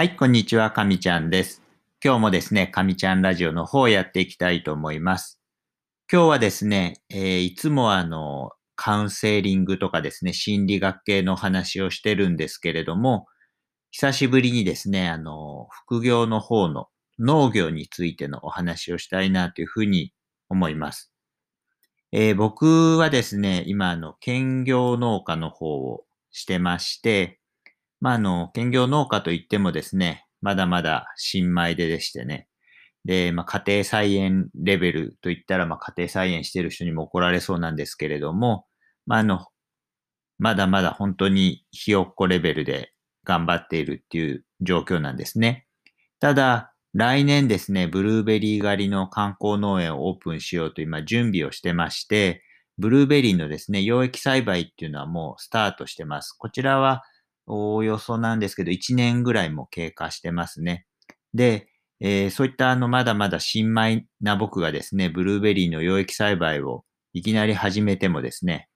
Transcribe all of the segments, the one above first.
はい、こんにちは、かみちゃんです。今日もですね、かみちゃんラジオの方をやっていきたいと思います。今日はですね、えーいつもあの、カウンセリングとかですね、心理学系の話をしてるんですけれども、久しぶりにですね、あの、副業の方の農業についてのお話をしたいなというふうに思います。えー僕はですね、今あの、兼業農家の方をしてまして、まあ、あの、兼業農家といってもですね、まだまだ新米ででしてね。で、まあ、家庭菜園レベルといったら、まあ、家庭菜園してる人にも怒られそうなんですけれども、まあ、あの、まだまだ本当にひよっこレベルで頑張っているっていう状況なんですね。ただ、来年ですね、ブルーベリー狩りの観光農園をオープンしようと今準備をしてまして、ブルーベリーのですね、溶液栽培っていうのはもうスタートしてます。こちらはおおよそなんですけど、1年ぐらいも経過してますね。で、えーそういったあの、まだまだ新米な僕がですね、ブルーベリーの溶液栽培をいきなり始めてもですね、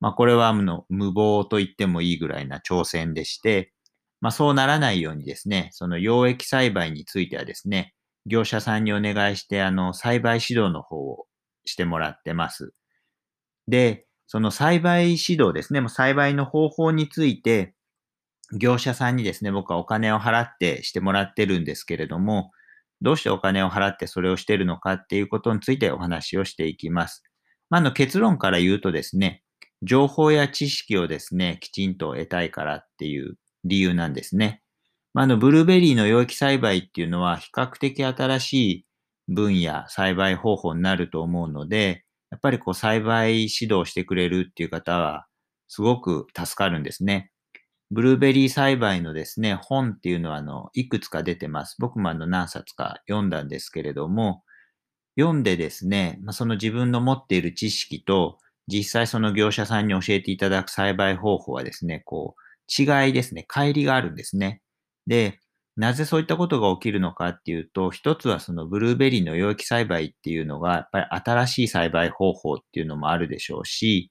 まあこれはあの無謀と言ってもいいぐらいな挑戦でして、まあそうならないようにですね、その溶液栽培についてはですね、業者さんにお願いして、あの、栽培指導の方をしてもらってます。で、その栽培指導ですね、もう栽培の方法について、業者さんにですね、僕はお金を払ってしてもらってるんですけれども、どうしてお金を払ってそれをしてるのかっていうことについてお話をしていきます。まあ、の結論から言うとですね、情報や知識をですね、きちんと得たいからっていう理由なんですね。まあ、あのブルーベリーの溶液栽培っていうのは比較的新しい分野、栽培方法になると思うので、やっぱりこう栽培指導してくれるっていう方はすごく助かるんですね。ブルーベリー栽培のですね、本っていうのはあの、いくつか出てます。僕もあの何冊か読んだんですけれども、読んでですね、まあ、その自分の持っている知識と、実際その業者さんに教えていただく栽培方法はですね、こう、違いですね、乖離があるんですね。で、なぜそういったことが起きるのかっていうと、一つはそのブルーベリーの溶液栽培っていうのが、やっぱり新しい栽培方法っていうのもあるでしょうし、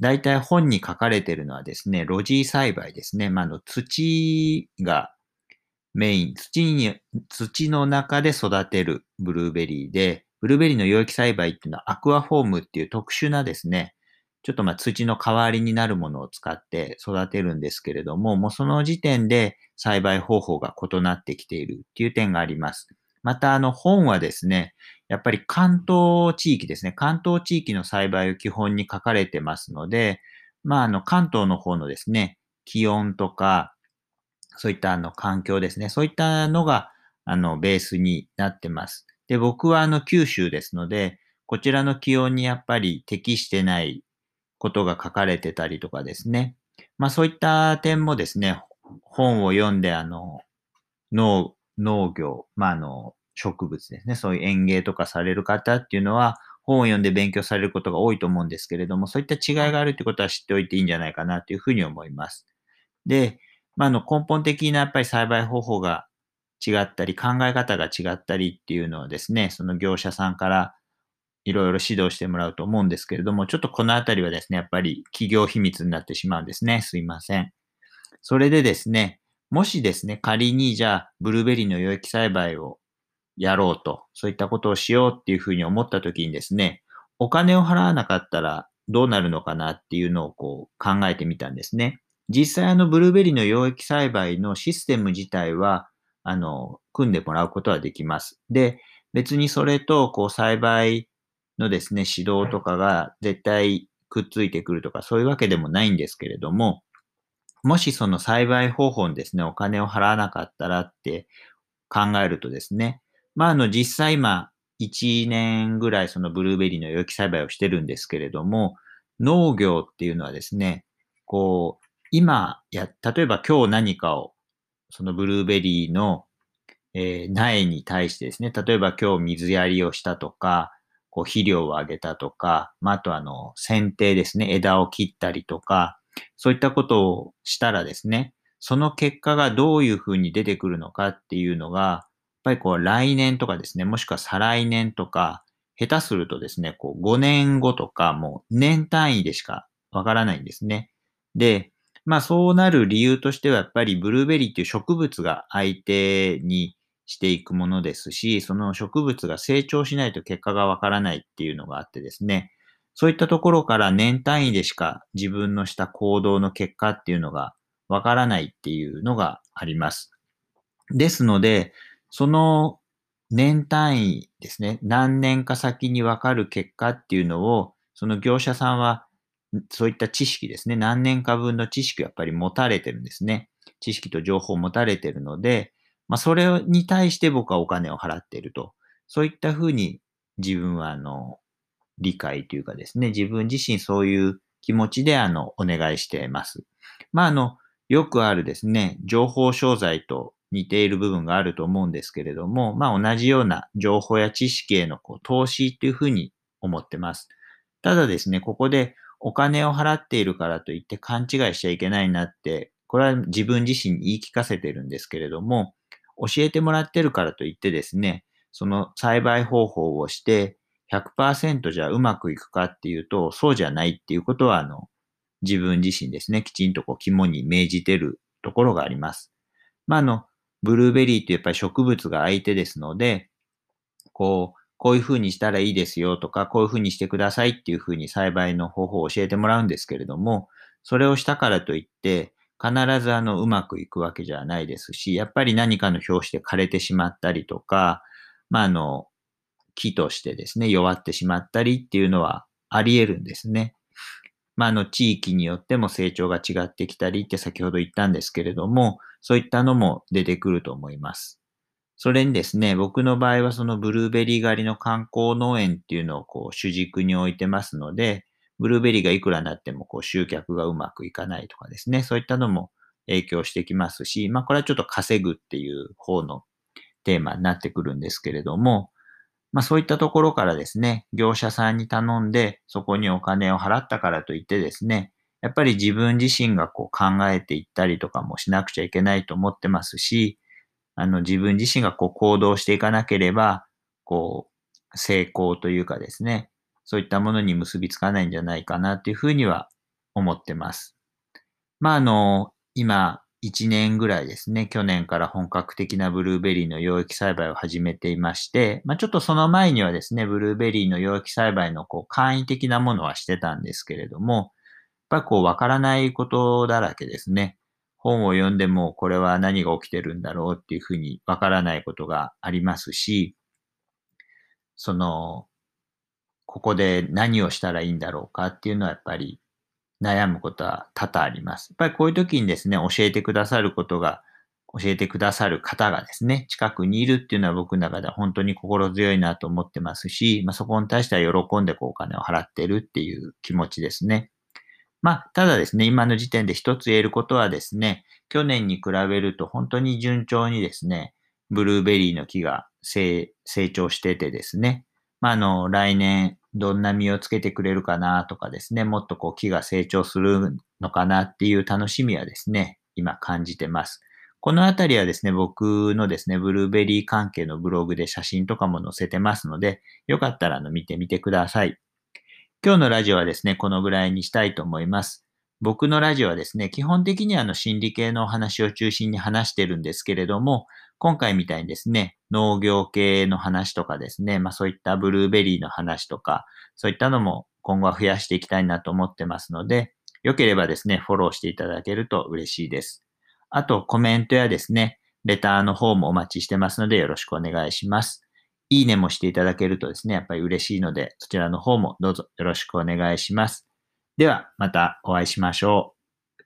大体本に書かれているのはですね、露地栽培ですね。まあ、あの土がメイン、土に、土の中で育てるブルーベリーで、ブルーベリーの溶液栽培っていうのはアクアフォームっていう特殊なですね、ちょっとまあ土の代わりになるものを使って育てるんですけれども、もうその時点で栽培方法が異なってきているっていう点があります。またあの本はですね、やっぱり関東地域ですね。関東地域の栽培を基本に書かれてますので、まあ、あの、関東の方のですね、気温とか、そういったあの環境ですね。そういったのが、あの、ベースになってます。で、僕はあの、九州ですので、こちらの気温にやっぱり適してないことが書かれてたりとかですね。まあ、そういった点もですね、本を読んで、あの、農、農業、まあ、あの、植物ですね。そういう園芸とかされる方っていうのは、本を読んで勉強されることが多いと思うんですけれども、そういった違いがあるってことは知っておいていいんじゃないかなというふうに思います。で、まあ、あの根本的なやっぱり栽培方法が違ったり、考え方が違ったりっていうのをですね、その業者さんからいろいろ指導してもらうと思うんですけれども、ちょっとこのあたりはですね、やっぱり企業秘密になってしまうんですね。すいません。それでですね、もしですね、仮にじゃあ、ブルーベリーの溶液栽培をやろうと、そういったことをしようっていうふうに思った時にですね、お金を払わなかったらどうなるのかなっていうのをこう考えてみたんですね。実際あのブルーベリーの溶液栽培のシステム自体は、あの、組んでもらうことはできます。で、別にそれとこう栽培のですね、指導とかが絶対くっついてくるとかそういうわけでもないんですけれども、もしその栽培方法にですね、お金を払わなかったらって考えるとですね、まあ、あの、実際今、1年ぐらいそのブルーベリーの有機栽培をしてるんですけれども、農業っていうのはですね、こう、今や、例えば今日何かを、そのブルーベリーの、えー苗に対してですね、例えば今日水やりをしたとか、こう肥料をあげたとか、まあ、あとあの、剪定ですね、枝を切ったりとか、そういったことをしたらですね、その結果がどういうふうに出てくるのかっていうのが、ぱりこう来年とかですね、もしくは再来年とか、下手するとですね、こう5年後とかもう年単位でしかわからないんですね。で、まあそうなる理由としてはやっぱりブルーベリーっていう植物が相手にしていくものですし、その植物が成長しないと結果がわからないっていうのがあってですね、そういったところから年単位でしか自分のした行動の結果っていうのがわからないっていうのがあります。ですので、その年単位ですね、何年か先にわかる結果っていうのを、その業者さんはそういった知識ですね、何年か分の知識をやっぱり持たれてるんですね。知識と情報を持たれてるので、まあ、それに対して僕はお金を払っていると。そういったふうに自分は、あの、理解というかですね、自分自身そういう気持ちで、あの、お願いしています。まあ、あの、よくあるですね、情報商材と似ている部分があると思うんですけれども、まあ、同じような情報や知識へのこう投資っていうふうに思ってます。ただですね、ここでお金を払っているからといって勘違いしちゃいけないなって、これは自分自身に言い聞かせてるんですけれども、教えてもらってるからといってですね、その栽培方法をして100%じゃうまくいくかっていうと、そうじゃないっていうことは、あの、自分自身ですね、きちんとこう肝に銘じてるところがあります。まあ、あの、ブルーベリーってやっぱり植物が相手ですので、こう、こういうふうにしたらいいですよとか、こういうふうにしてくださいっていうふうに栽培の方法を教えてもらうんですけれども、それをしたからといって、必ずあの、うまくいくわけじゃないですし、やっぱり何かの表紙で枯れてしまったりとか、まあ、あの、木としてですね、弱ってしまったりっていうのはあり得るんですね。まあ、あの、地域によっても成長が違ってきたりって先ほど言ったんですけれども、そういったのも出てくると思います。それにですね、僕の場合はそのブルーベリー狩りの観光農園っていうのをこう主軸に置いてますので、ブルーベリーがいくらなってもこう集客がうまくいかないとかですね、そういったのも影響してきますし、まあこれはちょっと稼ぐっていう方のテーマになってくるんですけれども、まあそういったところからですね、業者さんに頼んでそこにお金を払ったからといってですね、やっぱり自分自身がこう考えていったりとかもしなくちゃいけないと思ってますし、あの自分自身がこう行動していかなければ、こう成功というかですね、そういったものに結びつかないんじゃないかなっていうふうには思ってます。まあ、あの、今、1年ぐらいですね、去年から本格的なブルーベリーの養液栽培を始めていまして、まあ、ちょっとその前にはですね、ブルーベリーの養液栽培のこう簡易的なものはしてたんですけれども、やっぱこうわからないことだらけですね。本を読んでもこれは何が起きてるんだろうっていうふうにわからないことがありますし、その、ここで何をしたらいいんだろうかっていうのはやっぱり悩むことは多々あります。やっぱりこういう時にですね、教えてくださることが、教えてくださる方がですね、近くにいるっていうのは僕の中では本当に心強いなと思ってますし、まあ、そこに対しては喜んでこうお金を払ってるっていう気持ちですね。まあ、ただですね、今の時点で一つ言えることはですね、去年に比べると本当に順調にですね、ブルーベリーの木が成長しててですね、まあ、あの、来年どんな実をつけてくれるかなとかですね、もっとこう木が成長するのかなっていう楽しみはですね、今感じてます。このあたりはですね、僕のですね、ブルーベリー関係のブログで写真とかも載せてますので、よかったらの見てみてください。今日のラジオはですね、このぐらいにしたいと思います。僕のラジオはですね、基本的にあの心理系のお話を中心に話してるんですけれども、今回みたいにですね、農業系の話とかですね、まあそういったブルーベリーの話とか、そういったのも今後は増やしていきたいなと思ってますので、よければですね、フォローしていただけると嬉しいです。あと、コメントやですね、レターの方もお待ちしてますのでよろしくお願いします。いいねもしていただけるとですね、やっぱり嬉しいので、そちらの方もどうぞよろしくお願いします。では、またお会いしましょう。